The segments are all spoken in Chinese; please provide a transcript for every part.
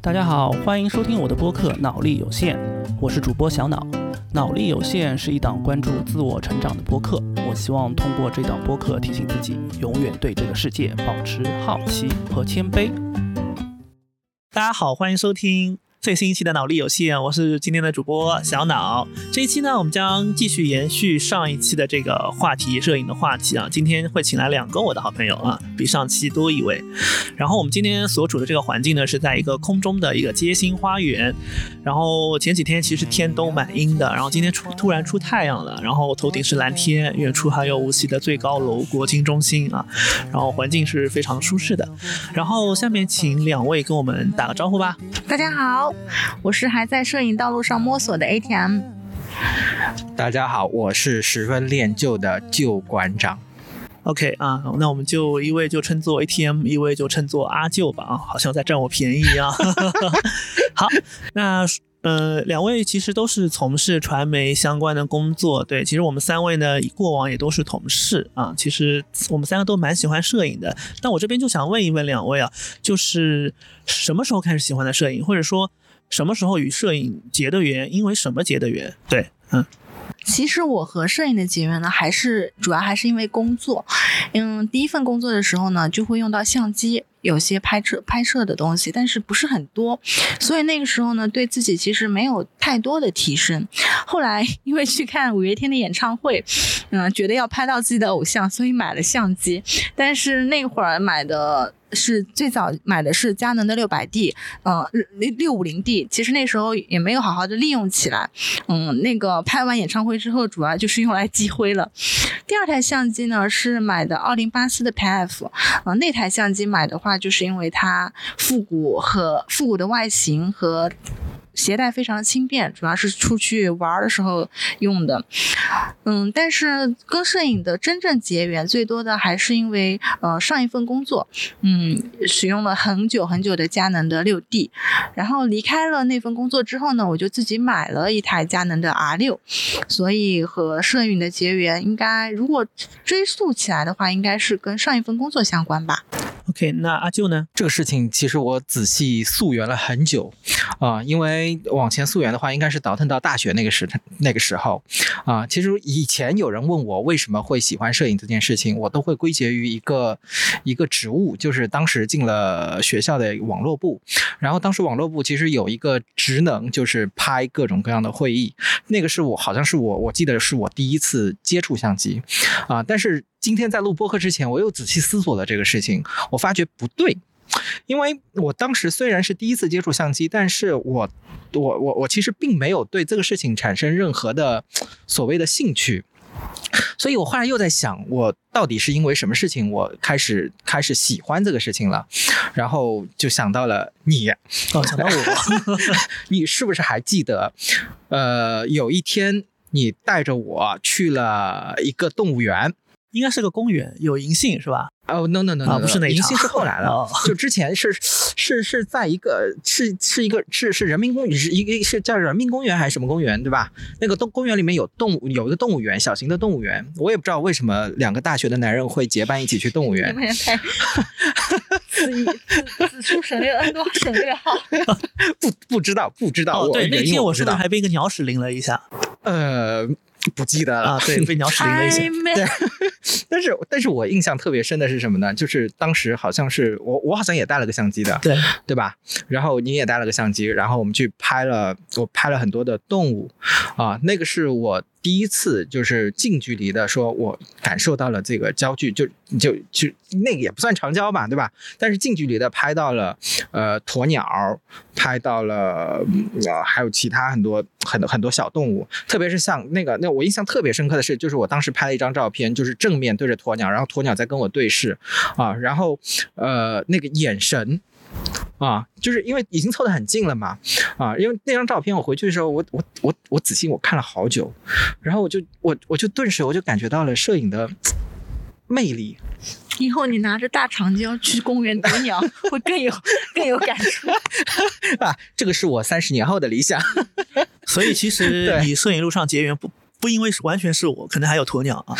大家好，欢迎收听我的播客《脑力有限》，我是主播小脑。脑力有限是一档关注自我成长的播客，我希望通过这档播客提醒自己，永远对这个世界保持好奇和谦卑。大家好，欢迎收听。最新一期的脑力有限，我是今天的主播小脑。这一期呢，我们将继续延续上一期的这个话题，摄影的话题啊。今天会请来两个我的好朋友啊，比上期多一位。然后我们今天所处的这个环境呢，是在一个空中的一个街心花园。然后前几天其实天都蛮阴的，然后今天出突然出太阳了，然后头顶是蓝天，远处还有无锡的最高楼国金中心啊。然后环境是非常舒适的。然后下面请两位跟我们打个招呼吧。大家好。我是还在摄影道路上摸索的 ATM。大家好，我是十分恋旧的旧馆长。OK 啊，那我们就一位就称作 ATM，一位就称作阿舅吧啊，好像在占我便宜一样。好，那呃，两位其实都是从事传媒相关的工作，对，其实我们三位呢，过往也都是同事啊。其实我们三个都蛮喜欢摄影的，那我这边就想问一问两位啊，就是什么时候开始喜欢的摄影，或者说？什么时候与摄影结的缘？因为什么结的缘？对，嗯，其实我和摄影的结缘呢，还是主要还是因为工作。嗯，第一份工作的时候呢，就会用到相机，有些拍摄拍摄的东西，但是不是很多，所以那个时候呢，对自己其实没有太多的提升。后来因为去看五月天的演唱会，嗯，觉得要拍到自己的偶像，所以买了相机，但是那会儿买的。是最早买的是佳能的六百 D，嗯，六六五零 D，其实那时候也没有好好的利用起来，嗯，那个拍完演唱会之后，主要就是用来积灰了。第二台相机呢是买的奥林巴斯的 PF，啊，那台相机买的话，就是因为它复古和复古的外形和。携带非常轻便，主要是出去玩的时候用的。嗯，但是跟摄影的真正结缘最多的还是因为呃上一份工作，嗯，使用了很久很久的佳能的六 D，然后离开了那份工作之后呢，我就自己买了一台佳能的 R 六，所以和摄影的结缘应该如果追溯起来的话，应该是跟上一份工作相关吧。OK，那阿舅呢？这个事情其实我仔细溯源了很久啊，因为往前溯源的话，应该是倒腾到大学那个时那个时候啊。其实以前有人问我为什么会喜欢摄影这件事情，我都会归结于一个一个职务，就是当时进了学校的网络部，然后当时网络部其实有一个职能就是拍各种各样的会议，那个是我好像是我我记得是我第一次接触相机啊，但是。今天在录播客之前，我又仔细思索了这个事情，我发觉不对，因为我当时虽然是第一次接触相机，但是我我我我其实并没有对这个事情产生任何的所谓的兴趣，所以我后来又在想，我到底是因为什么事情我开始开始喜欢这个事情了，然后就想到了你，哦，想到我，你是不是还记得？呃，有一天你带着我去了一个动物园。应该是个公园，有银杏是吧？哦，no no no，不是那银杏是后来了，就之前是是是在一个是是一个是是人民公园，是一个是叫人民公园还是什么公园对吧？那个动公园里面有动物，有一个动物园，小型的动物园，我也不知道为什么两个大学的男人会结伴一起去动物园。你们太 子子出省略 n 多省略号，不不知道不知道。对，那天我知道还被一个鸟屎淋了一下。呃。不记得了啊，对，被鸟屎淋了一下。对，但是但是我印象特别深的是什么呢？就是当时好像是我我好像也带了个相机的，对对吧？然后你也带了个相机，然后我们去拍了，我拍了很多的动物啊，那个是我。第一次就是近距离的说，我感受到了这个焦距，就就就那个也不算长焦吧，对吧？但是近距离的拍到了，呃，鸵鸟，拍到了，呃，还有其他很多很多很多小动物，特别是像那个那我印象特别深刻的是，就是我当时拍了一张照片，就是正面对着鸵鸟，然后鸵鸟在跟我对视，啊，然后呃那个眼神。啊，就是因为已经凑得很近了嘛，啊，因为那张照片我回去的时候，我我我我仔细我看了好久，然后我就我我就顿时我就感觉到了摄影的魅力。以后你拿着大长焦去公园逮鸟，会更有更有感触啊！这个是我三十年后的理想。所以其实你摄影路上结缘不。不因为是完全是我，可能还有鸵鸟啊。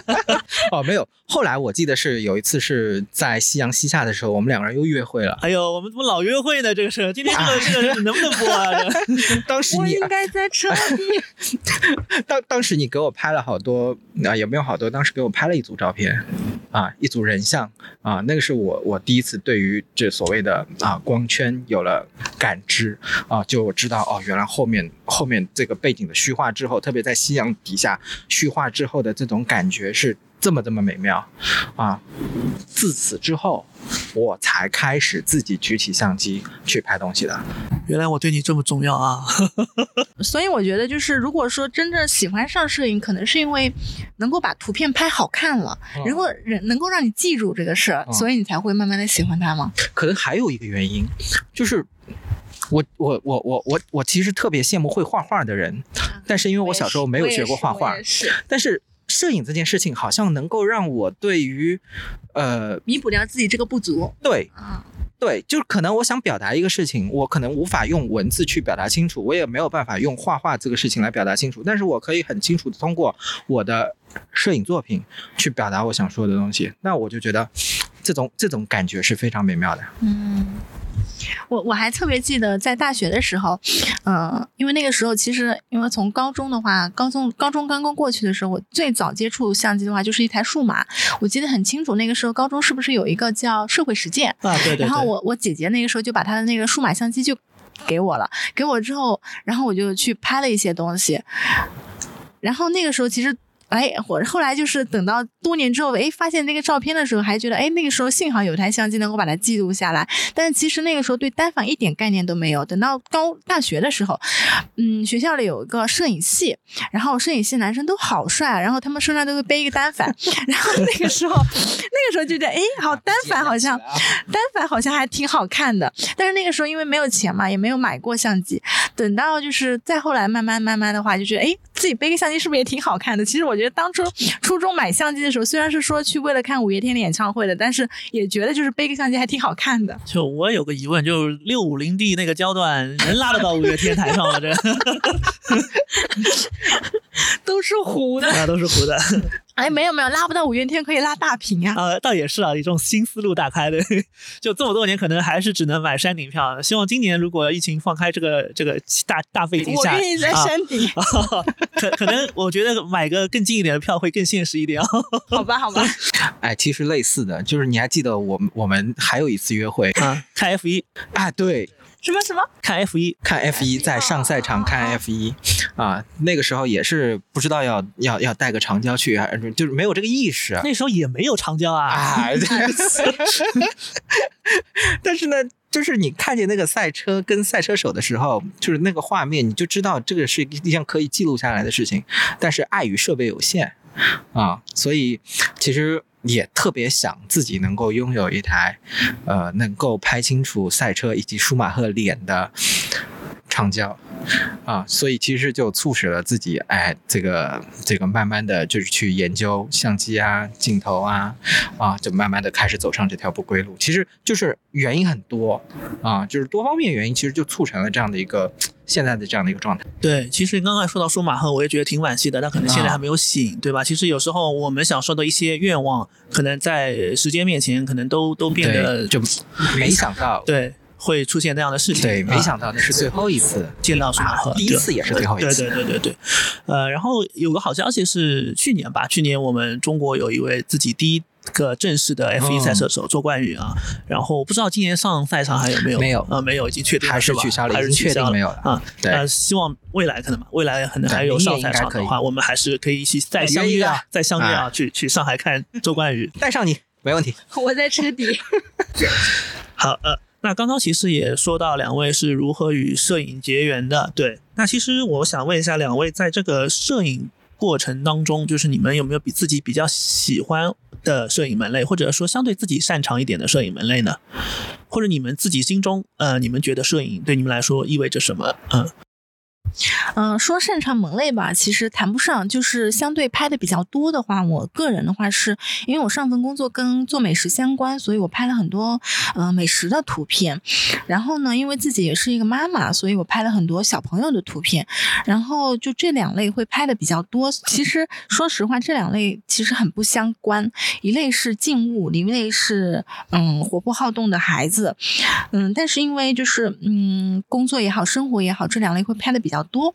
哦，没有。后来我记得是有一次是在夕阳西下的时候，我们两个人又约会了。哎呦，我们怎么老约会呢？这个事，今天这个这个能不能播啊？当时你我应该在车里。当当时你给我拍了好多啊，也没有好多，当时给我拍了一组照片，啊，一组人像啊，那个是我我第一次对于这所谓的啊光圈有了感知啊，就我知道哦，原来后面后面这个背景的虚化之后，特别在夕阳底下虚化之后的这种感觉是这么这么美妙啊！自此之后，我才开始自己举起相机去拍东西的。原来我对你这么重要啊！所以我觉得，就是如果说真正喜欢上摄影，可能是因为能够把图片拍好看了，嗯如果人能够让你记住这个事儿，嗯所以你才会慢慢的喜欢它吗？可能还有一个原因，就是我我我我我我其实特别羡慕会画画的人，但是因为我小时候没有学过画画是但是摄影这件事情好像能够让我对于呃弥补掉自己这个不足。对啊，对，就是可能我想表达一个事情，我可能无法用文字去表达清楚，我也没有办法用画画这个事情来表达清楚，但是我可以很清楚的通过我的摄影作品去表达我想说的东西，那我就觉得这种这种感觉是非常美妙的。嗯。我我还特别记得在大学的时候，嗯、因为那个时候其实因为从高中的话，高中高中刚刚过去的时候，我最早接触相机的话就是一台数码，我记得很清楚，那个时候高中是不是有一个叫社会实践？啊，对对对。然后我我姐姐那个时候就把她的那个数码相机就给我了，给我之后，然后我就去拍了一些东西，然后那个时候其实。哎，我后来就是等到多年之后，哎，发现那个照片的时候，还觉得，哎，那个时候幸好有台相机能够把它记录下来。但是其实那个时候对单反一点概念都没有。等到高大学的时候，嗯，学校里有一个摄影系，然后摄影系男生都好帅，然后他们身上都会背一个单反，然后那个时候，那个时候就觉得，哎，好单反好像单反好像还挺好看的，但是那个时候因为没有钱嘛，也没有买过相机。等到就是再后来慢慢慢慢的话，就觉得哎，自己背个相机是不是也挺好看的？其实我觉得当初初中买相机的时候，虽然是说去为了看五月天的演唱会的，但是也觉得就是背个相机还挺好看的。就我有个疑问，就是六五零 D 那个焦段能拉得到五月天台上吗？这 都是糊的，啊都是糊的哎，没有没有，拉不到五月天可以拉大屏啊。呃，倒也是啊，一种新思路打开的。就这么多年，可能还是只能买山顶票。希望今年如果疫情放开，这个这个大大背景下，我愿意在啊山顶，可可能我觉得买个更近一点的票会更现实一点。好吧好吧。哎，其实类似的，就是你还记得我们我们还有一次约会啊，看 F 一，啊？对，什么什么？看 F 一，看 F 一，在上赛场看 F 一啊，那个时候也是不知道要要要带个长焦去，还是就是没有这个意识。那时候也没有长焦啊。啊，但是呢，就是你看见那个赛车跟赛车手的时候，就是那个画面，你就知道这个是一项可以记录下来的事情。但是碍于设备有限啊，所以其实也特别想自己能够拥有一台，呃，能够拍清楚赛车以及舒马赫脸的长焦。啊，所以其实就促使了自己，哎，这个这个慢慢的就是去研究相机啊、镜头啊，啊，就慢慢的开始走上这条不归路。其实就是原因很多啊，就是多方面原因，其实就促成了这样的一个现在的这样的一个状态。对，其实刚才说到舒马赫，我也觉得挺惋惜的，但可能现在还没有醒，对吧？其实有时候我们想说的一些愿望，可能在时间面前，可能都都变得，就没想到，对会出现那样的事情。对，没啊想到那是最后一次见到舒马第一次也是最后一次。对对对对对，呃，然后有个好消息是去年吧，去年我们中国有一位自己第一个正式的 F 一哦赛车手周冠宇啊，然后不知道今年上赛场还有没有？没有啊，没有，已经确定还是吧取消了还是确定取消了没有了啊。对呃，希望未来可能吧，未来可能还有上赛场的话，我们还是可以一起再相约啊，再相约啊，啊去去上海看周冠宇。带上你没问题。我在车底。好，呃，那刚刚其实也说到两位是如何与摄影结缘的，对。那其实我想问一下两位，在这个摄影过程当中，就是你们有没有比自己比较喜欢的摄影门类，或者说相对自己擅长一点的摄影门类呢？或者你们自己心中，呃，你们觉得摄影对你们来说意味着什么？嗯，嗯、说擅长门类吧，其实谈不上，就是相对拍的比较多的话，我个人的话是因为我上份工作跟做美食相关，所以我拍了很多呃美食的图片。然后呢，因为自己也是一个妈妈，所以我拍了很多小朋友的图片。然后就这两类会拍的比较多。其实说实话，这两类其实很不相关，一类是静物，一类是嗯活泼好动的孩子。嗯，但是因为就是嗯工作也好，生活也好，这两类会拍的比较好多。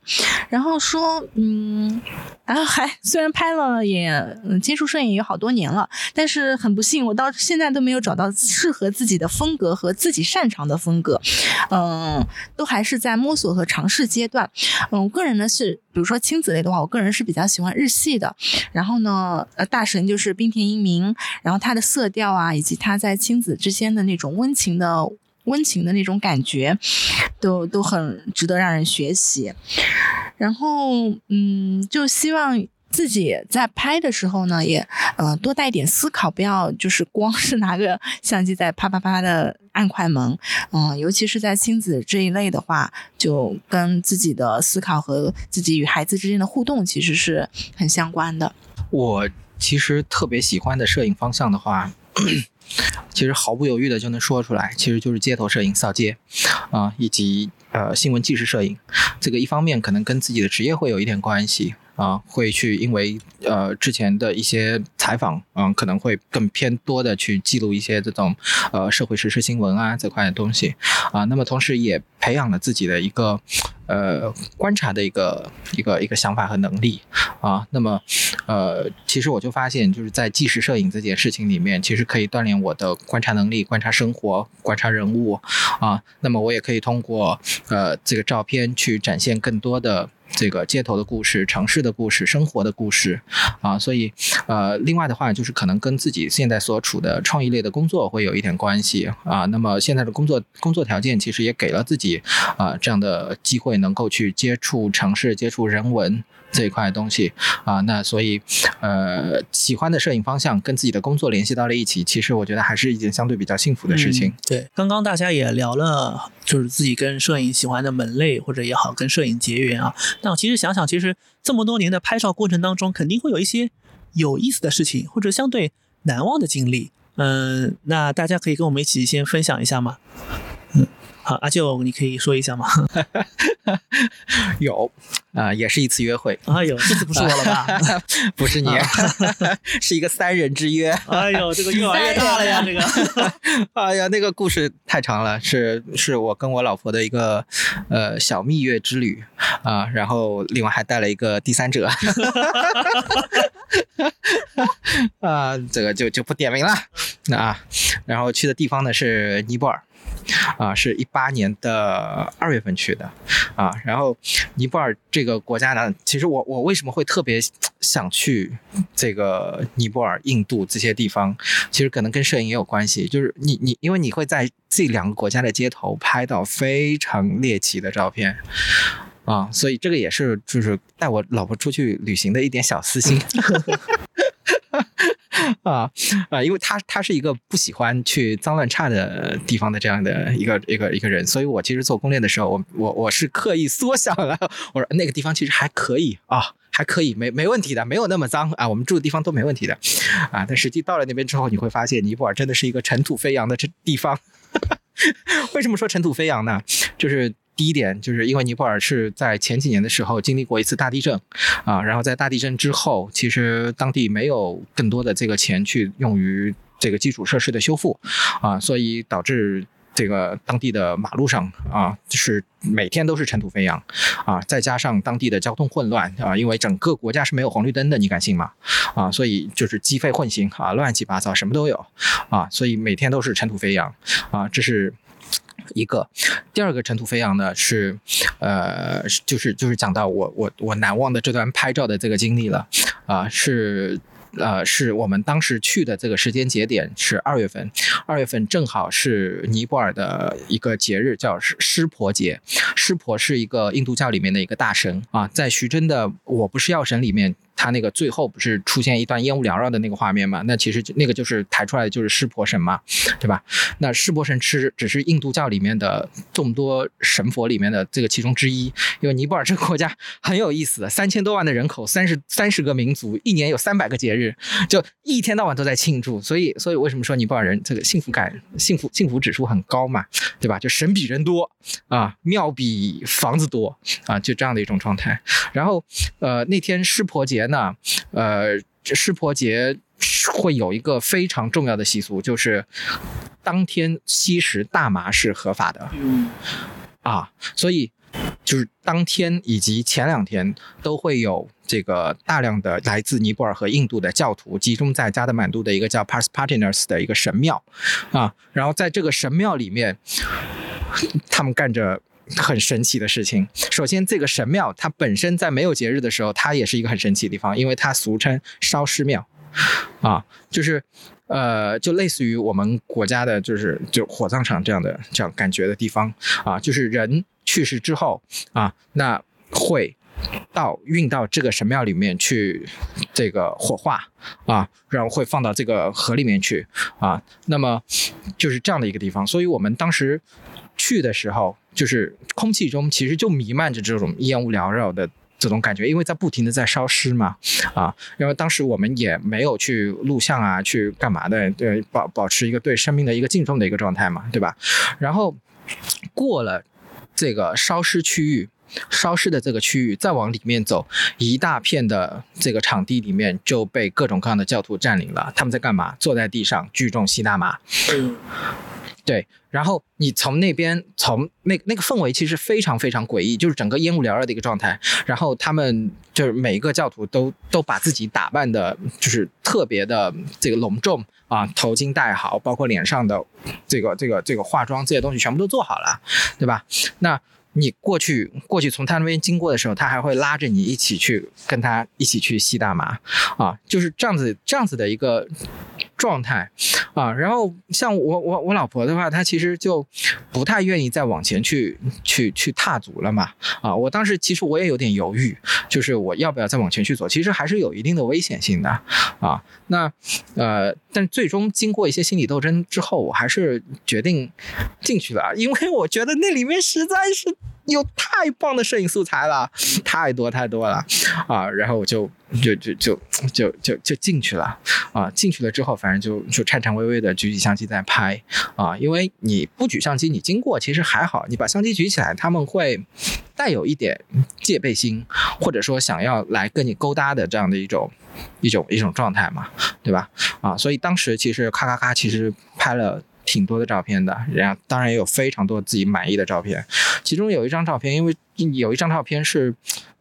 然后说嗯，然后还虽然拍了也接触摄影有好多年了，但是很不幸，我到现在都没有找到适合自己的风格和自己擅长的风格。嗯，都还是在摸索和尝试阶段。嗯，我个人呢是，比如说亲子类的话，我个人是比较喜欢日系的。然后呢，呃，大神就是冰田英明，然后他的色调啊，以及他在亲子之间的那种温情的。温情的那种感觉，都都很值得让人学习。然后，嗯，就希望自己在拍的时候呢，也呃多带点思考，不要就是光是拿个相机在啪啪啪的按快门。嗯，尤其是在亲子这一类的话，就跟自己的思考和自己与孩子之间的互动其实是很相关的。我其实特别喜欢的摄影方向的话，其实毫不犹豫的就能说出来，其实就是街头摄影、扫街啊、以及呃新闻纪实摄影。这个一方面可能跟自己的职业会有一点关系啊，会去因为呃之前的一些采访，嗯、可能会更偏多的去记录一些这种呃社会时事新闻啊这块的东西啊。那么同时也培养了自己的一个呃观察的一个一个一个想法和能力啊。那么呃，其实我就发现，就是在纪实摄影这件事情里面，其实可以锻炼我的观察能力、观察生活、观察人物啊。那么我也可以通过呃这个照片去展现更多的。这个街头的故事、城市的故事、生活的故事，啊，所以，呃，另外的话就是可能跟自己现在所处的创意类的工作会有一点关系啊。那么现在的工作工作条件其实也给了自己啊这样的机会，能够去接触城市、接触人文。这一块东西啊，那所以，呃，喜欢的摄影方向跟自己的工作联系到了一起，其实我觉得还是一件相对比较幸福的事情。对，刚刚大家也聊了，就是自己跟摄影喜欢的门类或者也好，跟摄影结缘啊。那其实想想，其实这么多年的拍照过程当中，肯定会有一些有意思的事情，或者相对难忘的经历。嗯，那大家可以跟我们一起先分享一下吗？嗯，好，阿舅，你可以说一下吗？有，啊、也是一次约会，哎呦，这次不是我了吧？不是你，是一个三人之约。哎呦，这个越来越大了呀，这个。哎呀，那个故事太长了，是是我跟我老婆的一个呃小蜜月之旅啊，然后另外还带了一个第三者，啊，这个就就不点名了啊。然后去的地方呢是尼泊尔。啊，是一八年的二月份去的，啊，然后尼泊尔这个国家呢，其实我我为什么会特别想去这个尼泊尔、印度这些地方，其实可能跟摄影也有关系，就是你你因为你会在这两个国家的街头拍到非常猎奇的照片。啊，所以这个也是就是带我老婆出去旅行的一点小私心。啊啊，因为他他是一个不喜欢去脏乱差的地方的这样的一个一个一个人，所以我其实做攻略的时候，我我我是刻意缩小了，我说那个地方其实还可以啊，还可以，没没问题的，没有那么脏啊，我们住的地方都没问题的啊。但实际到了那边之后，你会发现尼泊尔真的是一个尘土飞扬的这地方。为什么说尘土飞扬呢？就是。第一点，就是因为尼泊尔是在前几年的时候经历过一次大地震，啊，然后在大地震之后，其实当地没有更多的这个钱去用于这个基础设施的修复，啊，所以导致这个当地的马路上啊，就是每天都是尘土飞扬，啊，再加上当地的交通混乱啊，因为整个国家是没有红绿灯的，你敢信吗？啊，所以就是鸡飞混行啊，乱七八糟，什么都有，啊，所以每天都是尘土飞扬，啊，这是。一个，第二个尘土飞扬呢是，呃，就是就是讲到我我我难忘的这段拍照的这个经历了，啊、是。呃，是我们当时去的这个时间节点是二月份，二月份正好是尼泊尔的一个节日，叫湿湿婆节。湿婆是一个印度教里面的一个大神啊，在徐峥的《我不是药神》里面，他那个最后不是出现一段烟雾缭绕的那个画面嘛？那其实那个就是抬出来的就是湿婆神嘛，对吧？那湿婆神吃只是印度教里面的众多神佛里面的这个其中之一。因为尼泊尔这个国家 很有意思，三千多万的人口，三十三十个民族，一年有三百个节日，就一天到晚都在庆祝。所以，所以为什么说尼泊尔人这个幸福感、幸福幸福指数很高嘛？对吧？就神比人多啊，庙比房子多啊，就这样的一种状态。然后，呃，那天湿婆节呢，呃，湿婆节会有一个非常重要的习俗，就是当天吸食大麻是合法的。嗯啊，所以就是当天以及前两天都会有这个大量的来自尼泊尔和印度的教徒集中在加德满都的一个叫 Pashupatinas 的一个神庙啊，然后在这个神庙里面，他们干着。很神奇的事情。首先，这个神庙它本身在没有节日的时候，它也是一个很神奇的地方，因为它俗称烧尸庙，啊，就是呃，就类似于我们国家的，就是就火葬场这样的这样感觉的地方。啊，就是人去世之后啊，那会到运到这个神庙里面去这个火化啊，然后会放到这个河里面去啊，那么就是这样的一个地方，所以我们当时去的时候。就是空气中其实就弥漫着这种烟雾缭绕的这种感觉，因为在不停的在烧尸嘛，啊，因为当时我们也没有去录像啊，去干嘛的，对，保保持一个对生命的一个敬重的一个状态嘛，对吧？然后过了这个烧尸区域，烧尸的这个区域，再往里面走，一大片的这个场地里面就被各种各样的教徒占领了。他们在干嘛？坐在地上聚众吸大麻。对，然后你从那边，从那那个氛围其实非常非常诡异，就是整个烟雾缭绕的一个状态。然后他们就是每一个教徒都都把自己打扮的，就是特别的这个隆重啊，头巾戴好，包括脸上的这个这个这个化妆这些东西全部都做好了，对吧？那。你过去过去从他那边经过的时候，他还会拉着你一起去跟他一起去吸大麻，啊，就是这样子这样子的一个状态，啊，然后像我我我老婆的话，她其实就不太愿意再往前去去去踏足了嘛，啊，我当时其实我也有点犹豫，就是我要不要再往前去走，其实还是有一定的危险性的，啊，那呃，但最终经过一些心理斗争之后，我还是决定进去了，因为我觉得那里面实在是。有太棒的摄影素材了，太多太多了啊！然后我就就就就就就就进去了啊！进去了之后，反正就就颤颤巍巍的举起相机在拍啊！因为你不举相机，你经过其实还好；你把相机举起来，他们会带有一点戒备心，或者说想要来跟你勾搭的这样的一种一种一种状态嘛，对吧？啊！所以当时其实咔咔咔，其实拍了。挺多的照片的，然后当然也有非常多自己满意的照片。其中有一张照片，因为有一张照片是，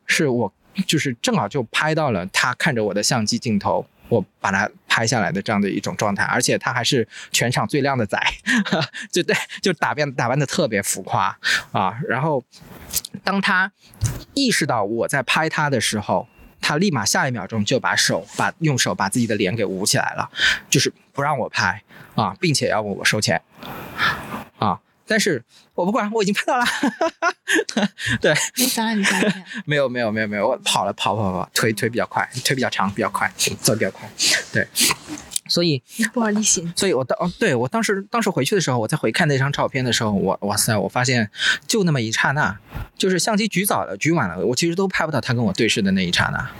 是我就是正好就拍到了他看着我的相机镜头，我把他拍下来的这样的一种状态，而且他还是全场最靓的仔，就对，就打扮打扮的特别浮夸啊。然后当他意识到我在拍他的时候，他立马下一秒钟就把手把用手把自己的脸给捂起来了，就是不让我拍。啊，并且要问我收钱，啊，但是我不管，我已经拍到了。对，你想了，你 没有没有没有没有，我跑了跑跑跑，腿腿比较快，腿比较长，比较快，走比较快。对，所以不好意思，所以我当哦，对我当时当时回去的时候，我在回看那张照片的时候，我哇塞，我发现就那么一刹那，就是相机举早了，举晚了，我其实都拍不到他跟我对视的那一刹那，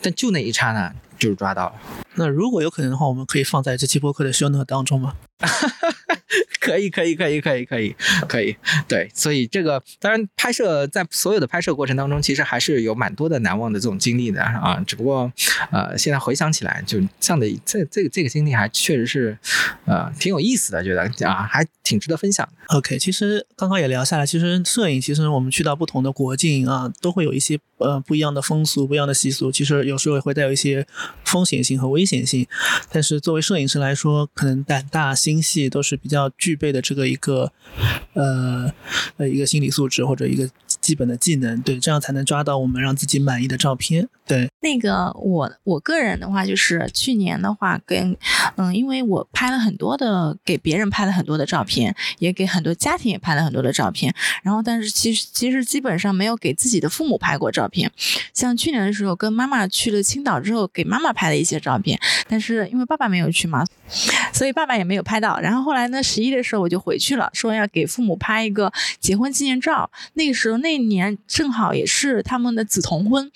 但就那一刹那。就是抓到了。那如果有可能的话，我们可以放在这期播客的 show note 当中吗？可以，可以，可以，可以，可以，可以。对，所以这个当然拍摄在所有的拍摄过程当中，其实还是有蛮多的难忘的这种经历的啊。只不过呃，现在回想起来，就这样的这这个这个经历还确实是呃挺有意思的，觉得啊还挺值得分享。OK，其实刚刚也聊下来，其实摄影其实我们去到不同的国境啊，都会有一些呃不一样的风俗、不一样的习俗，其实有时候也会带有一些风险性和危险性。但是作为摄影师来说，可能胆大心细都是比较要具备的这个一个，呃一个心理素质或者一个基本的技能，对，这样才能抓到我们让自己满意的照片。对，那个我我个人的话，就是去年的话跟嗯，因为我拍了很多的给别人拍了很多的照片，也给很多家庭也拍了很多的照片，然后但是其实其实基本上没有给自己的父母拍过照片。像去年的时候跟妈妈去了青岛之后，给妈妈拍了一些照片，但是因为爸爸没有去嘛，所以爸爸也没有拍到。然后后来呢，十一的时候我就回去了，说要给父母拍一个结婚纪念照。那个时候那年正好也是他们的紫铜婚。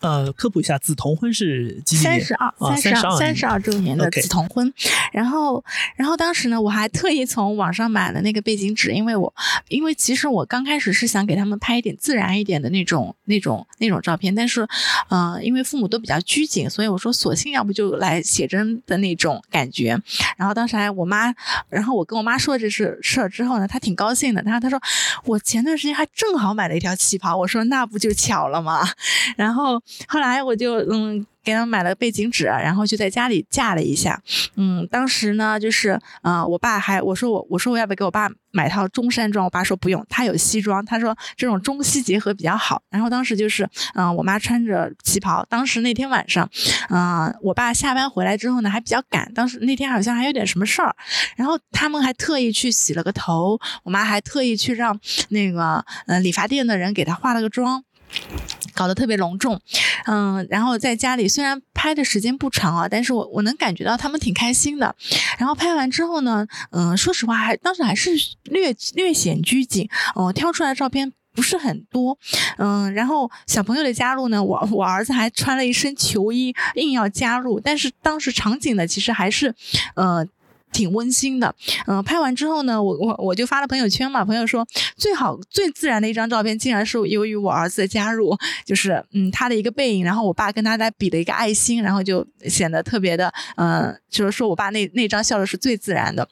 呃，科普一下，紫铜婚是几三十二，三十二，三十二周年的紫铜婚。然后，然后当时呢，我还特意从网上买了那个背景纸，因为我，因为其实我刚开始是想给他们拍一点自然一点的那种、那种、那种照片，但是，呃，因为父母都比较拘谨，所以我说，索性要不就来写真的那种感觉。然后当时还我妈，然后我跟我妈说这事事儿之后呢，她挺高兴的。她她说，我前段时间还正好买了一条旗袍，我说那不就巧了吗？然后后来我就嗯。给他买了背景纸，然后就在家里架了一下。嗯，当时呢，就是呃，我爸还我说我我说我要不要给我爸买套中山装？我爸说不用，他有西装，他说这种中西结合比较好。然后当时就是嗯、我妈穿着旗袍，当时那天晚上，嗯、我爸下班回来之后呢，还比较赶，当时那天好像还有点什么事儿，然后他们还特意去洗了个头，我妈还特意去让那个呃理发店的人给她化了个妆。搞得特别隆重，嗯，然后在家里虽然拍的时间不长啊，但是我我能感觉到他们挺开心的。然后拍完之后呢，嗯，说实话还当时还是略略显拘谨，嗯、挑出来的照片。不是很多，嗯，然后小朋友的加入呢，我我儿子还穿了一身球衣，硬要加入，但是当时场景呢，其实还是，呃，挺温馨的。嗯、拍完之后呢，我我我就发了朋友圈嘛，朋友说最好最自然的一张照片，竟然是由于我儿子的加入，就是嗯他的一个背影，然后我爸跟他在比了一个爱心，然后就显得特别的，嗯、就是说我爸那那张笑的是最自然的。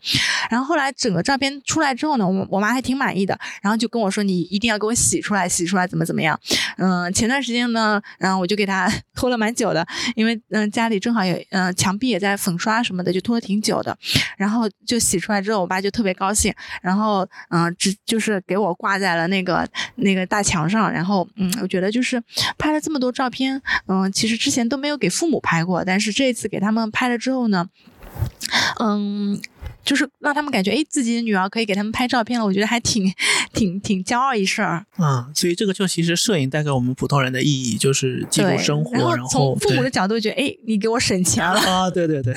然后后来整个照片出来之后呢，我我妈还挺满意的，然后就跟我说你一定要给我洗出来，洗出来怎么怎么样。嗯、前段时间呢，然后我就给他 拖了蛮久的，因为嗯、家里正好有嗯、墙壁也在粉刷什么的，就拖了挺久的。然后就洗出来之后，我爸就特别高兴，然后嗯，只就是给我挂在了那个那个大墙上，然后嗯，我觉得就是拍了这么多照片，嗯，其实之前都没有给父母拍过，但是这一次给他们拍了之后呢，嗯。就是让他们感觉，哎，自己的女儿可以给他们拍照片了，我觉得还挺、挺、挺骄傲一事儿。嗯，所以这个就其实摄影带给我们普通人的意义就是记录，生活，然后从父母的角度觉得，哎，你给我省钱了，啊，对对对，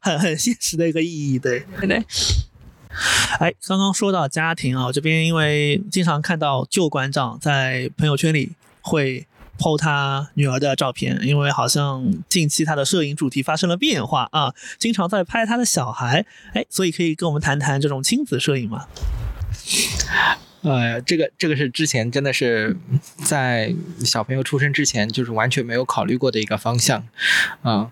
很很现实的一个意义，对。对对。哎，刚刚说到家庭啊，我这边因为经常看到旧馆长在朋友圈里会 PO 他女儿的照片，因为好像近期他的摄影主题发生了变化啊，经常在拍他的小孩，哎，所以可以跟我们谈谈这种亲子摄影吗？呃，这个这个是之前真的是在小朋友出生之前，就是完全没有考虑过的一个方向，啊、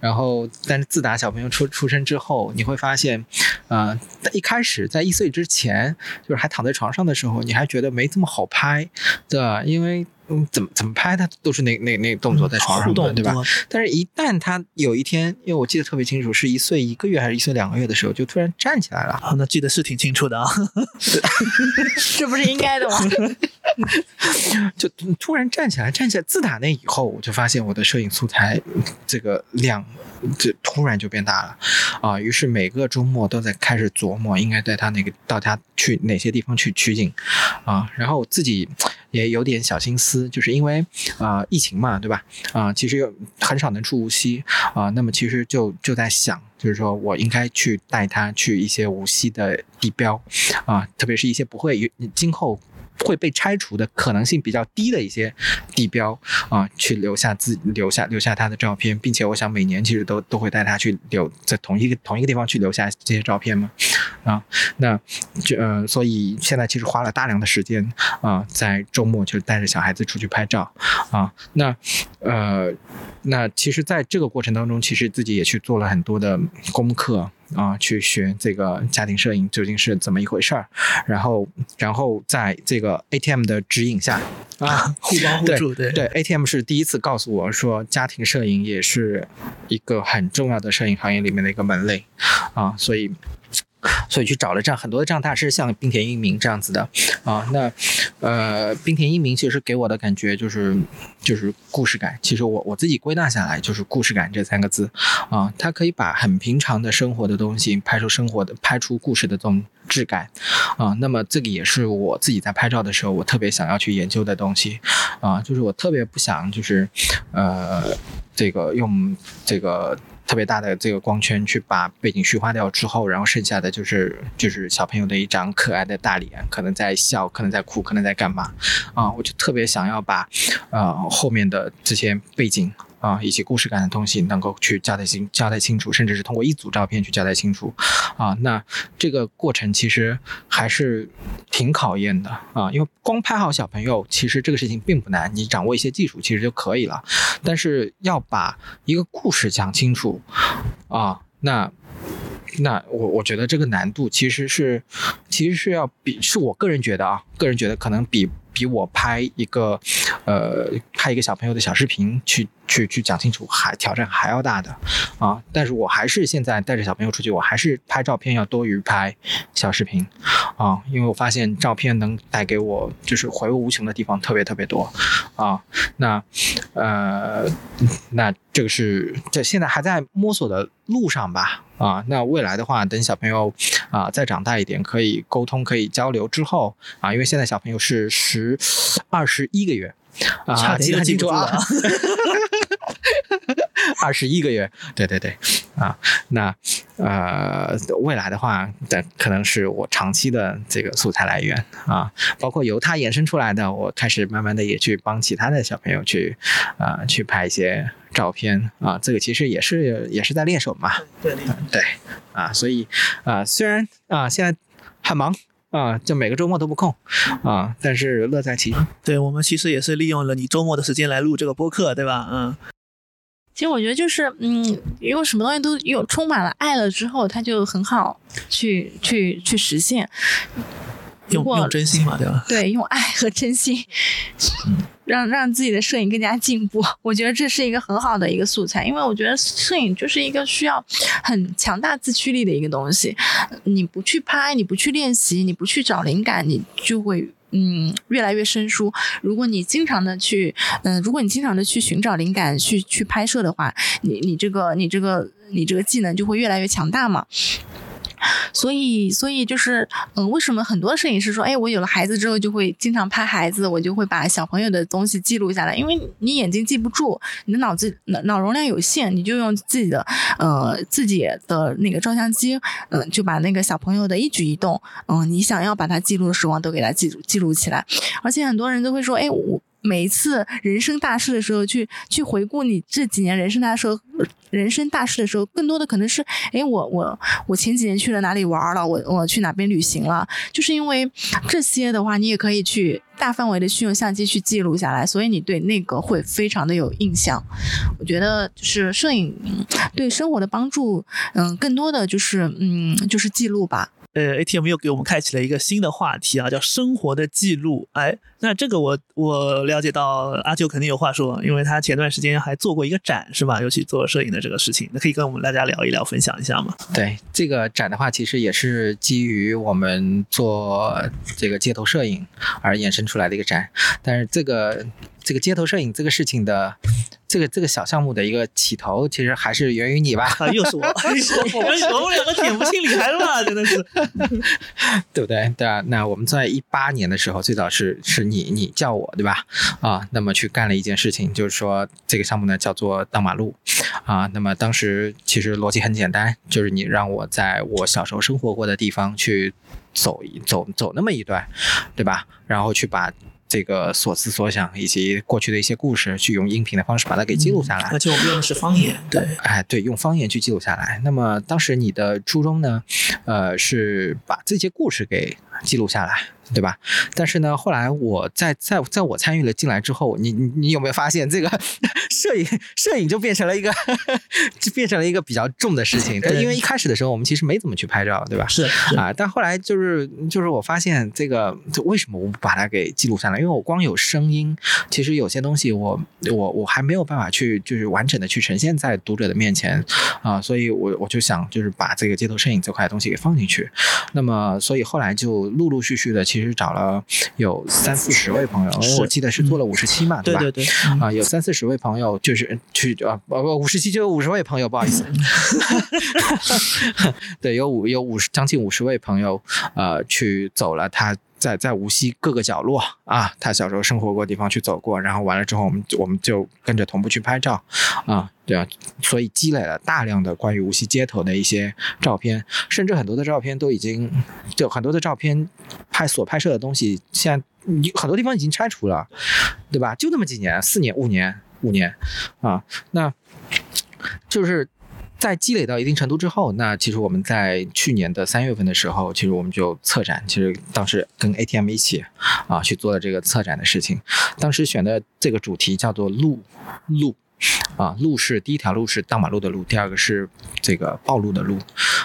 然后但是自打小朋友出出生之后，你会发现，呃，一开始在一岁之前，就是还躺在床上的时候，你还觉得没这么好拍，对吧？因为嗯，怎么怎么拍他都是那那那动作在床上的，对吧？但是，一旦他有一天，因为我记得特别清楚，是一岁一个月还是一岁两个月的时候，就突然站起来了。啊，那记得是挺清楚的啊。这不是应该的吗？就突然站起来，站起来。自打那以后，我就发现我的摄影素材嗯这个量，这突然就变大了啊。于是每个周末都在开始琢磨，应该带他那个到他去哪些地方去取景啊。然后我自己也有点小心思，就是因为啊、疫情嘛，对吧？啊、其实有很少能出无锡啊。那么其实就就在想。就是说我应该去带他去一些无锡的地标啊，特别是一些不会今后会被拆除的可能性比较低的一些地标啊，去留下自留下留下他的照片，并且我想每年其实都都会带他去留在同一个同一个地方去留下这些照片嘛啊，那就呃，所以现在其实花了大量的时间啊，在周末就带着小孩子出去拍照啊，那呃，那其实在这个过程当中，其实自己也去做了很多的功课。啊，去学这个家庭摄影究竟是怎么一回事儿，然后，然后在这个 ATM 的指引下，啊，互帮互助，对对，ATM 是第一次告诉我说，家庭摄影也是一个很重要的摄影行业里面的一个门类。啊，所以所以去找了这样很多的这样大师，像冰田英明这样子的啊。那呃，冰田英明其实给我的感觉就是就是故事感。其实我我自己归纳下来就是故事感这三个字啊。他可以把很平常的生活的东西拍出生活的拍出故事的这种质感啊。那么这个也是我自己在拍照的时候我特别想要去研究的东西啊。就是我特别不想就是呃这个用这个。特别大的这个光圈去把背景虚化掉之后，然后剩下的就是就是小朋友的一张可爱的大脸，可能在笑，可能在哭，可能在干嘛啊？我就特别想要把呃后面的这些背景。啊，以及故事感的东西能够去交代清、交代清楚，甚至是通过一组照片去交代清楚，啊，那这个过程其实还是挺考验的啊，因为光拍好小朋友，其实这个事情并不难，你掌握一些技术其实就可以了，但是要把一个故事讲清楚，啊，那。那我我觉得这个难度其实是，其实是要比是我个人觉得啊，个人觉得可能比比我拍一个，呃，拍一个小朋友的小视频去去去讲清楚还挑战还要大的啊。但是我还是现在带着小朋友出去，我还是拍照片要多于拍小视频啊，因为我发现照片能带给我就是回味无穷的地方特别特别多啊。那呃，那这个是这现在还在摸索的路上吧。啊，那未来的话，等小朋友啊再长大一点，可以沟通、可以交流之后啊，因为现在小朋友是十二十一个月啊，记得记住啊，二十一个月，对对对，啊，那呃，未来的话，但可能是我长期的这个素材来源啊，包括由他延伸出来的，我开始慢慢的也去帮其他的小朋友去啊去拍一些。照片啊，这个其实也是也是在练手嘛。对对啊，所以啊，虽然啊现在很忙啊，就每个周末都不空啊，但是乐在其中。对我们其实也是利用了你周末的时间来录这个播客，对吧？嗯。其实我觉得就是，嗯，用什么东西都有充满了爱了之后，它就很好去去去实现。用用真心嘛，对吧？对，用爱和真心，让让自己的摄影更加进步。我觉得这是一个很好的一个素材，因为我觉得摄影就是一个需要很强大自驱力的一个东西。你不去拍，你不去练习，你不去找灵感，你就会嗯越来越生疏。如果你经常的去，嗯，如果你经常的去寻找灵感，去去拍摄的话，你你这个你这个你这个技能就会越来越强大嘛。所以，所以就是，嗯，为什么很多摄影师说，哎，我有了孩子之后就会经常拍孩子，我就会把小朋友的东西记录下来，因为你眼睛记不住，你的脑子脑脑容量有限，你就用自己的，呃，自己的那个照相机，嗯，就把那个小朋友的一举一动，嗯，你想要把它记录的时光都给他记录记录起来，而且很多人都会说，哎，我。每一次人生大事的时候，去去回顾你这几年人生大事、人生大事的时候，更多的可能是，哎，我我我前几年去了哪里玩了？我我去哪边旅行了？就是因为这些的话，你也可以去大范围的去用相机去记录下来，所以你对那个会非常的有印象。我觉得就是摄影对生活的帮助，嗯，更多的就是嗯，就是记录吧。呃，ATM 又给我们开启了一个新的话题啊，叫生活的记录。哎，那这个我我了解到阿九肯定有话说，因为他前段时间还做过一个展，是吧？尤其做摄影的这个事情，那可以跟我们大家聊一聊，分享一下吗？对，这个展的话，其实也是基于我们做这个街头摄影而衍生出来的一个展，但是这个。这个街头摄影这个事情的，这个这个小项目的一个起头，其实还是源于你吧？又是我，我们我们两个点不清理还乱，真的是，对不对？对啊，那我们在一八年的时候，最早是是你你叫我对吧？啊，那么去干了一件事情，就是说这个项目呢叫做荡马路啊。那么当时其实逻辑很简单，就是你让我在我小时候生活过的地方去走一走走那么一段，对吧？然后去把。这个所思所想以及过去的一些故事，去用音频的方式把它给记录下来。而且我们用的是方言，对，哎，对，用方言去记录下来。那么当时你的初衷呢？呃，是把这些故事给记录下来。对吧？但是呢，后来我在在在我参与了进来之后，你你你有没有发现，这个 摄影摄影就变成了一个 就变成了一个比较重的事情？但因为一开始的时候，我们其实没怎么去拍照，对吧？是是啊，但后来就是就是我发现这个，就为什么我不把它给记录下来？因为我光有声音，其实有些东西我我我还没有办法去就是完整的去呈现在读者的面前啊，所以我我就想就是把这个街头摄影这块东西给放进去。那么，所以后来就陆陆续续的，其实找了有三四十位朋友，是我记得是做了五十七嘛，吧？对对对，嗯啊，有三四十位朋友，就是去啊，不不，五十七就有五十位朋友，不好意思，对，有五有五十将近五十位朋友，呃，去走了他。在在无锡各个角落啊，他小时候生活过的地方去走过，然后完了之后，我们我们就跟着同步去拍照，啊，对啊，所以积累了大量的关于无锡街头的一些照片，甚至很多的照片都已经，就很多的照片拍所拍摄的东西，现在你很多地方已经拆除了，对吧？就那么几年，四年、五年、五年啊，那就是。在积累到一定程度之后，那其实我们在去年的三月份的时候，其实我们就策展，其实当时跟 ATM 一起啊去做了这个策展的事情。当时选的这个主题叫做“路路”，啊，路是第一条路是大马路的路，第二个是这个暴露的路，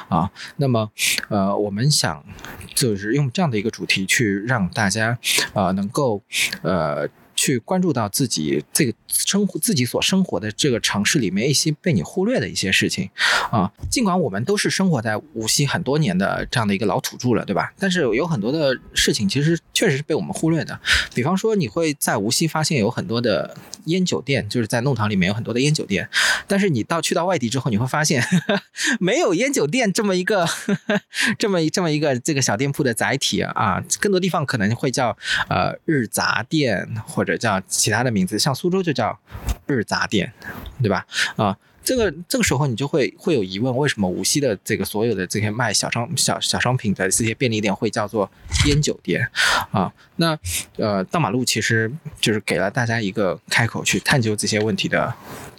啊，那么呃，我们想就是用这样的一个主题去让大家呃能够呃。去关注到自己这个生活、自己所生活的这个城市里面一些被你忽略的一些事情，啊，尽管我们都是生活在无锡很多年的这样的一个老土著了，对吧？但是有很多的事情其实确实是被我们忽略的。比方说，你会在无锡发现有很多的烟酒店，就是在弄堂里面有很多的烟酒店，但是你到去到外地之后，你会发现 没有烟酒店这么一个 这么这么一个这个小店铺的载体啊，更多地方可能会叫呃日杂店或或者。叫其他的名字，像苏州就叫日杂店，对吧？啊，这个这个时候你就会会有疑问，为什么无锡的这个所有的这些卖小商小小商品的这些便利店会叫做烟酒店啊？那呃，大马路其实就是给了大家一个开口去探究这些问题的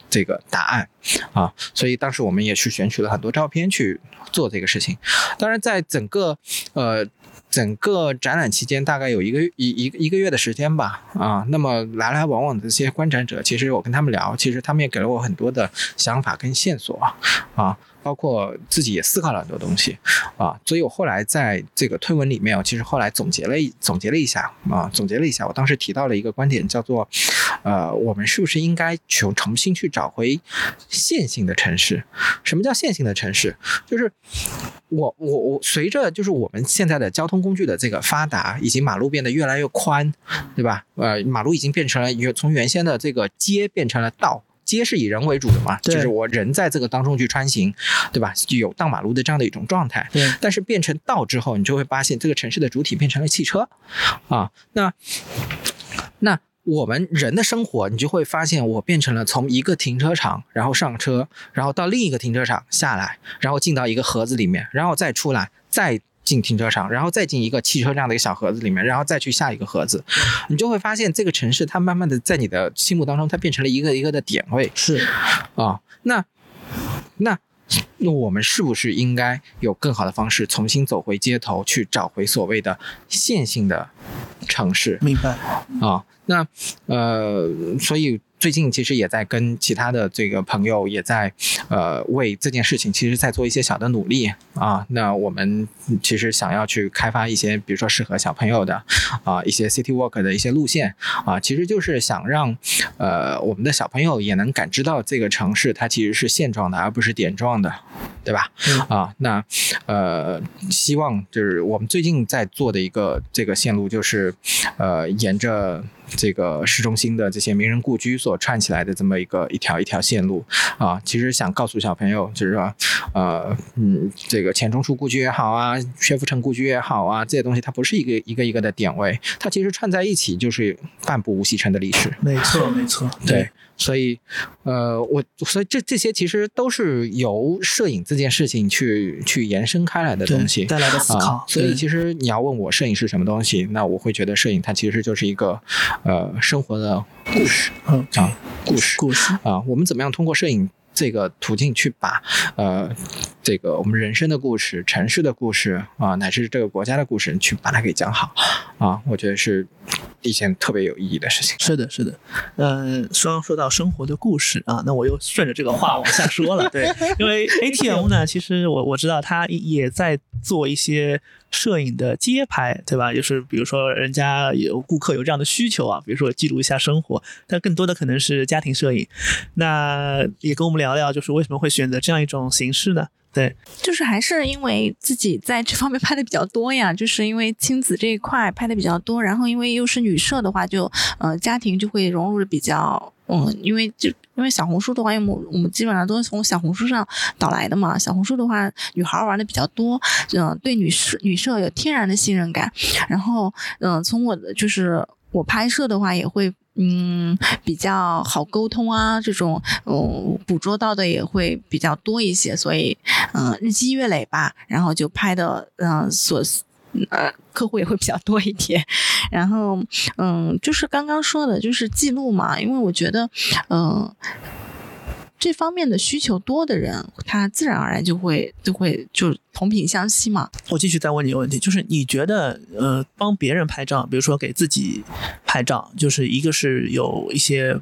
这个答案啊，所以当时我们也去选取了很多照片去做这个事情。当然，在整个呃。整个展览期间大概有一个一一个一个月的时间吧，啊，那么来来往往的这些观展者，其实我跟他们聊，其实他们也给了我很多的想法跟线索，啊。包括自己也思考了很多东西，啊，所以我后来在这个推文里面，我其实后来总结了一总结了一下，啊，总结了一下，我当时提到了一个观点，叫做，呃，我们是不是应该去重新去找回线性的城市？什么叫线性的城市？就是我我我随着就是我们现在的交通工具的这个发达，以及马路变得越来越宽，对吧？呃，马路已经变成了原从原先的这个街变成了道。街是以人为主的嘛，就是我人在这个当中去穿行，对吧？有荡马路的这样的一种状态。对。但是变成道之后，你就会发现这个城市的主体变成了汽车，啊，那那我们人的生活，你就会发现我变成了从一个停车场，然后上车，然后到另一个停车场下来，然后进到一个盒子里面，然后再出来，再。进停车场，然后再进一个汽车这样的一个小盒子里面，然后再去下一个盒子，你就会发现这个城市它慢慢的在你的心目当中，它变成了一个一个的点位。是啊，那那那我们是不是应该有更好的方式，重新走回街头，去找回所谓的线性的城市？明白啊？那呃，所以。最近其实也在跟其他的这个朋友也在，呃，为这件事情其实在做一些小的努力啊。那我们其实想要去开发一些，比如说适合小朋友的啊一些 city walk 的一些路线啊，其实就是想让呃我们的小朋友也能感知到这个城市它其实是线状的，而不是点状的，对吧？啊，那呃，希望就是我们最近在做的一个这个线路就是呃沿着。这个市中心的这些名人故居所串起来的这么一个一条一条线路啊，其实想告诉小朋友，就是说，呃，嗯，这个钱钟书故居也好啊，薛福成故居也好啊，这些东西它不是一个一个一个的点位，它其实串在一起就是半部无锡城的历史。没错，没错，对。所以，呃，我所以这这些其实都是由摄影这件事情去去延伸开来的东西带来的思考。所以，其实你要问我摄影是什么东西，那我会觉得摄影它其实就是一个呃生活的故事，嗯啊故事故事啊，我们怎么样通过摄影这个途径去把呃这个我们人生的故事、城市的故事啊，乃至这个国家的故事，去把它给讲好啊，我觉得是一件特别有意义的事情。是的，是的，嗯，刚说到生活的故事啊，那我又顺着这个话往下说了。对，因为 ATM 呢，其实我我知道他也在做一些摄影的街拍，对吧？就是比如说人家有顾客有这样的需求啊，比如说记录一下生活，但更多的可能是家庭摄影。那也跟我们聊聊，就是为什么会选择这样一种形式呢？对，就是还是因为自己在这方面拍的比较多呀，就是因为亲子这一块拍的比较多，然后因为又是女摄的话，就呃家庭就会融入的比较，嗯，因为就因为小红书的话，因为我我们基本上都是从小红书上导来的嘛，小红书的话女孩玩的比较多，嗯，对女摄女摄有天然的信任感，然后嗯，从我的就是我拍摄的话也会。嗯，比较好沟通啊，这种嗯捕捉到的也会比较多一些，所以嗯日积月累吧，然后就拍的嗯所呃客户也会比较多一点，然后嗯就是刚刚说的就是记录嘛，因为我觉得嗯。这方面的需求多的人，他自然而然就会就会就同频相吸嘛。我继续再问你一个问题，就是你觉得呃帮别人拍照，比如说给自己拍照，就是一个是有一些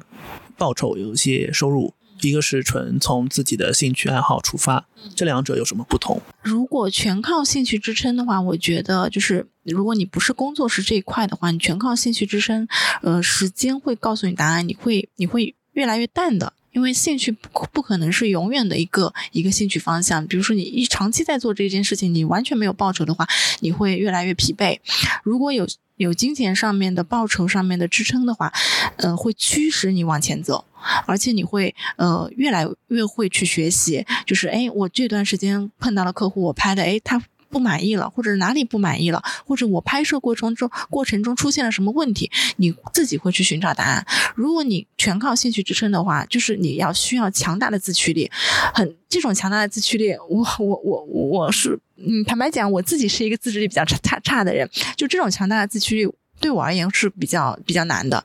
报酬，有一些收入，一个是纯从自己的兴趣爱好出发，这两者有什么不同？如果全靠兴趣支撑的话，我觉得就是如果你不是工作室这一块的话，你全靠兴趣支撑，呃，时间会告诉你答案，你会你会越来越淡的。因为兴趣不不可能是永远的一个一个兴趣方向。比如说，你一长期在做这件事情，你完全没有报酬的话，你会越来越疲惫。如果有有金钱上面的报酬上面的支撑的话，呃，会驱使你往前走，而且你会呃越来越会去学习。就是哎，我这段时间碰到了客户，我拍的哎他。不满意了，或者哪里不满意了，或者我拍摄过程中过程中出现了什么问题，你自己会去寻找答案。如果你全靠兴趣支撑的话，就是你要需要强大的自驱力。很这种强大的自驱力，我我我我是嗯，坦白讲，我自己是一个自制力比较差差差的人，就这种强大的自驱力对我而言是比较比较难的，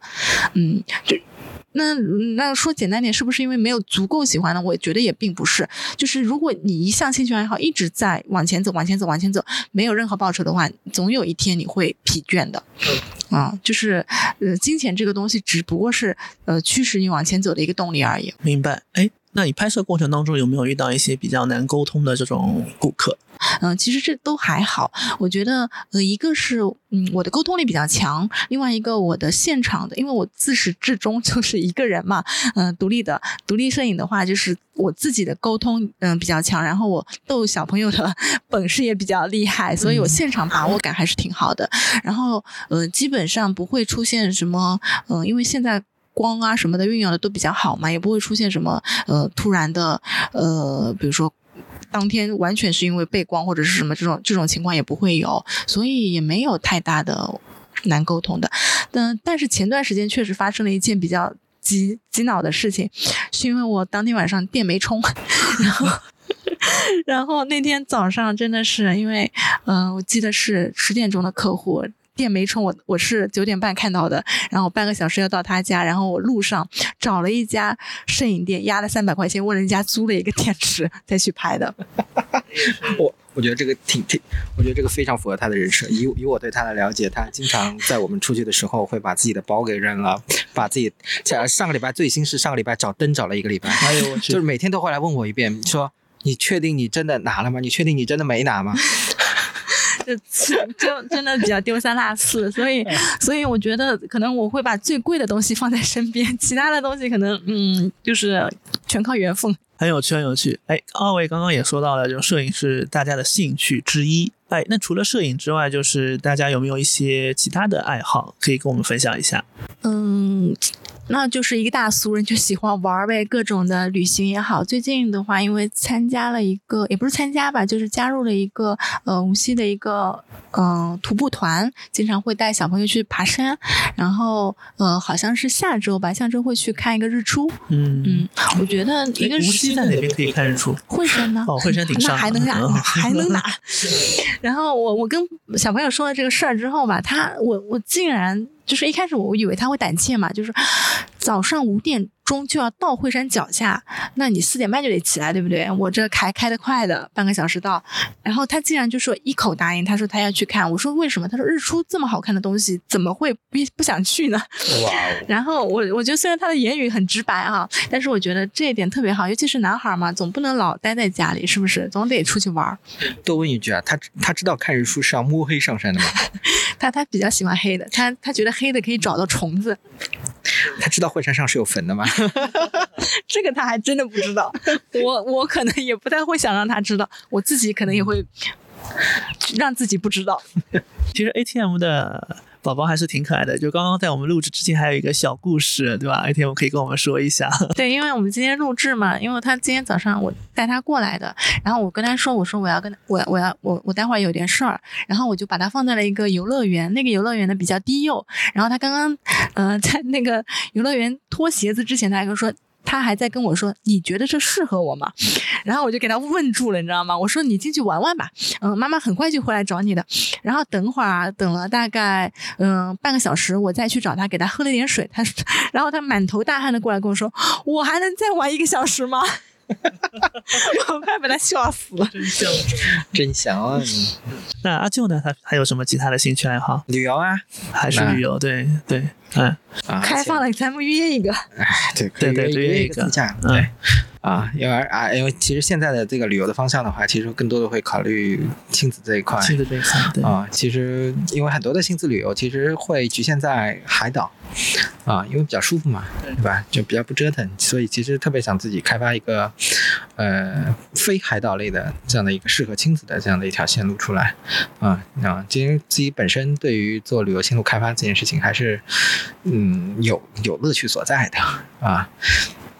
嗯，就。那那说简单点，是不是因为没有足够喜欢呢？我觉得也并不是。就是如果你一项兴趣爱好一直在往前走、往前走、往前走，没有任何报酬的话，总有一天你会疲倦的。啊，就是呃，金钱这个东西只不过是呃驱使你往前走的一个动力而已。明白？哎。那你拍摄过程当中有没有遇到一些比较难沟通的这种顾客？嗯，其实这都还好。我觉得，呃，一个是，嗯，我的沟通力比较强；，另外一个，我的现场的，因为我自始至终 就是一个人嘛，嗯，独立的，独立摄影的话，就是我自己的沟通，嗯，比较强。然后我逗小朋友的 本事也比较厉害，所以我现场把握感还是挺好的。然后，呃，基本上不会出现什么，嗯，因为现在。光啊什么的运用的都比较好嘛，也不会出现什么呃突然的呃，比如说当天完全是因为背光或者是什么这种这种情况也不会有，所以也没有太大的难沟通的。但但是前段时间确实发生了一件比较急急恼的事情，是因为我当天晚上电没充，然后然后那天早上真的是因为嗯，我记得是十点钟的客户。电没充，我我是九点半看到的，然后半个小时要到他家，然后我路上找了一家摄影店，压了三百块钱问人家租了一个电池 再去拍的。我我觉得这个挺挺，我觉得这个非常符合他的人设。以以我对他的了解，他经常在我们出去的时候会把自己的包给扔了，把自己像上个礼拜最新是上个礼拜找灯找了一个礼拜，哎呦我去，就是每天都会来问我一遍，说你确定你真的拿了吗？你确定你真的没拿吗？就就真的比较丢三落四，所以所以我觉得可能我会把最贵的东西放在身边，其他的东西可能嗯就是全靠缘分。很有趣，很有趣。哎，二位刚刚也说到了，就摄影是大家的兴趣之一。哎，那除了摄影之外，就是大家有没有一些其他的爱好可以跟我们分享一下？嗯。那就是一个大俗人，就喜欢玩呗，各种的旅行也好。最近的话，因为参加了一个，也不是参加吧，就是加入了一个呃无锡的一个嗯徒步团，经常会带小朋友去爬山。然后呃，好像是下周吧，下周会去看一个日出。嗯嗯，我觉得一个无锡在哪边可以看日出？惠山呢？哦，惠山顶上还能哪？还能哪？然后我我跟小朋友说了这个事儿之后吧，他我我竟然。就是一开始我以为他会胆怯嘛，就是早上五点钟就要到惠山脚下，那你四点半就得起来，对不对？我这开开得快的，半个小时到。然后他竟然就说一口答应，他说他要去看。我说为什么？他说日出这么好看的东西，怎么会不不想去呢？哇哦，然后我我觉得虽然他的言语很直白啊，但是我觉得这一点特别好，尤其是男孩嘛，总不能老待在家里，是不是？总得出去玩儿。多问一句啊，他他知道看日出是要摸黑上山的吗？他他比较喜欢黑的，他他觉得黑的可以找到虫子，他知道惠山上是有坟的吗？这个他还真的不知道。我我可能也不太会想让他知道，我自己可能也会让自己不知道。其实 ATM 的宝宝还是挺可爱的，就刚刚在我们录制之前还有一个小故事，对吧？ATM 可以跟我们说一下。对，因为我们今天录制嘛，因为他今天早上我带他过来的，然后我跟他说，我说我要跟，我我要我我待会儿有点事儿，然后我就把他放在了一个游乐园，那个游乐园呢比较低幼，然后他刚刚呃在那个游乐园脱鞋子之前，他还跟说。他还在跟我说：“你觉得这适合我吗？” 然后我就给他问住了，你知道吗？我说：“你进去玩玩吧，嗯，妈妈很快就回来找你的。”然后等会儿啊，等了大概嗯半个小时，我再去找他，给他喝了点水。他，然后他满头大汗的过来跟我说：“我还能再玩一个小时吗？” 我快把他笑死了。真香。真香啊！那阿舅呢？他还有什么其他的兴趣爱好？旅游啊，还是旅游？对对，嗯，啊开放了，咱们约一个。哎，对对对约约约一个自驾，嗯对。啊，因为啊，因为其实现在的这个旅游的方向的话，其实更多的会考虑亲子这一块。亲子这一块，对。啊，其实因为很多的亲子旅游其实会局限在海岛，啊，因为比较舒服嘛，对吧？就比较不折腾，所以其实特别想自己开发一个，呃，非海岛类的这样的一个适合亲子的这样的一条线路出来，啊啊，其实自己本身对于做旅游线路开发这件事情还是，嗯，有有乐趣所在的啊，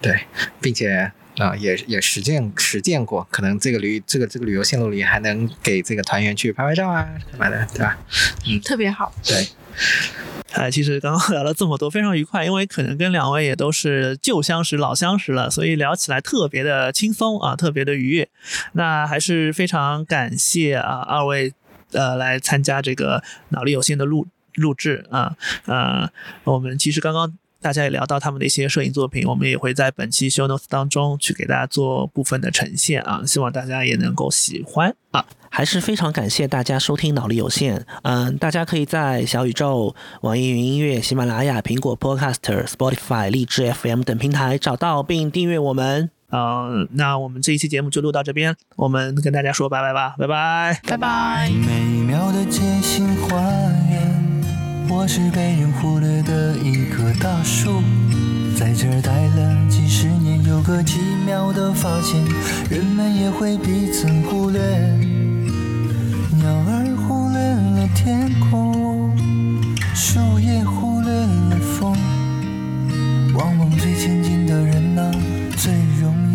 对，并且。啊，也也实践实践过，可能这个旅这个这个旅游线路里还能给这个团员去拍拍照啊，干嘛的，对吧？嗯特别好。对，哎，其实刚刚聊了这么多，非常愉快，因为可能跟两位也都是旧相识、老相识了，所以聊起来特别的轻松啊，特别的愉悦。那还是非常感谢啊二位呃来参加这个脑力有限的录录制啊呃，我们其实刚刚。大家也聊到他们的一些摄影作品，我们也会在本期 show notes 当中去给大家做部分的呈现啊，希望大家也能够喜欢啊。还是非常感谢大家收听脑力有限。嗯，大家可以在小宇宙、网易云音乐、喜马拉雅、苹果 Podcaster、Spotify、荔枝 FM 等平台找到并订阅我们。嗯，那我们这一期节目就录到这边，我们跟大家说拜拜吧，拜拜。拜拜。美妙的街心花园，我是被人忽略的一棵大树，在这儿待了几十年，有个奇妙的发现，人们也会彼此忽略，鸟儿忽略了天空，树叶忽略了风，往往最亲近的人呐、最容易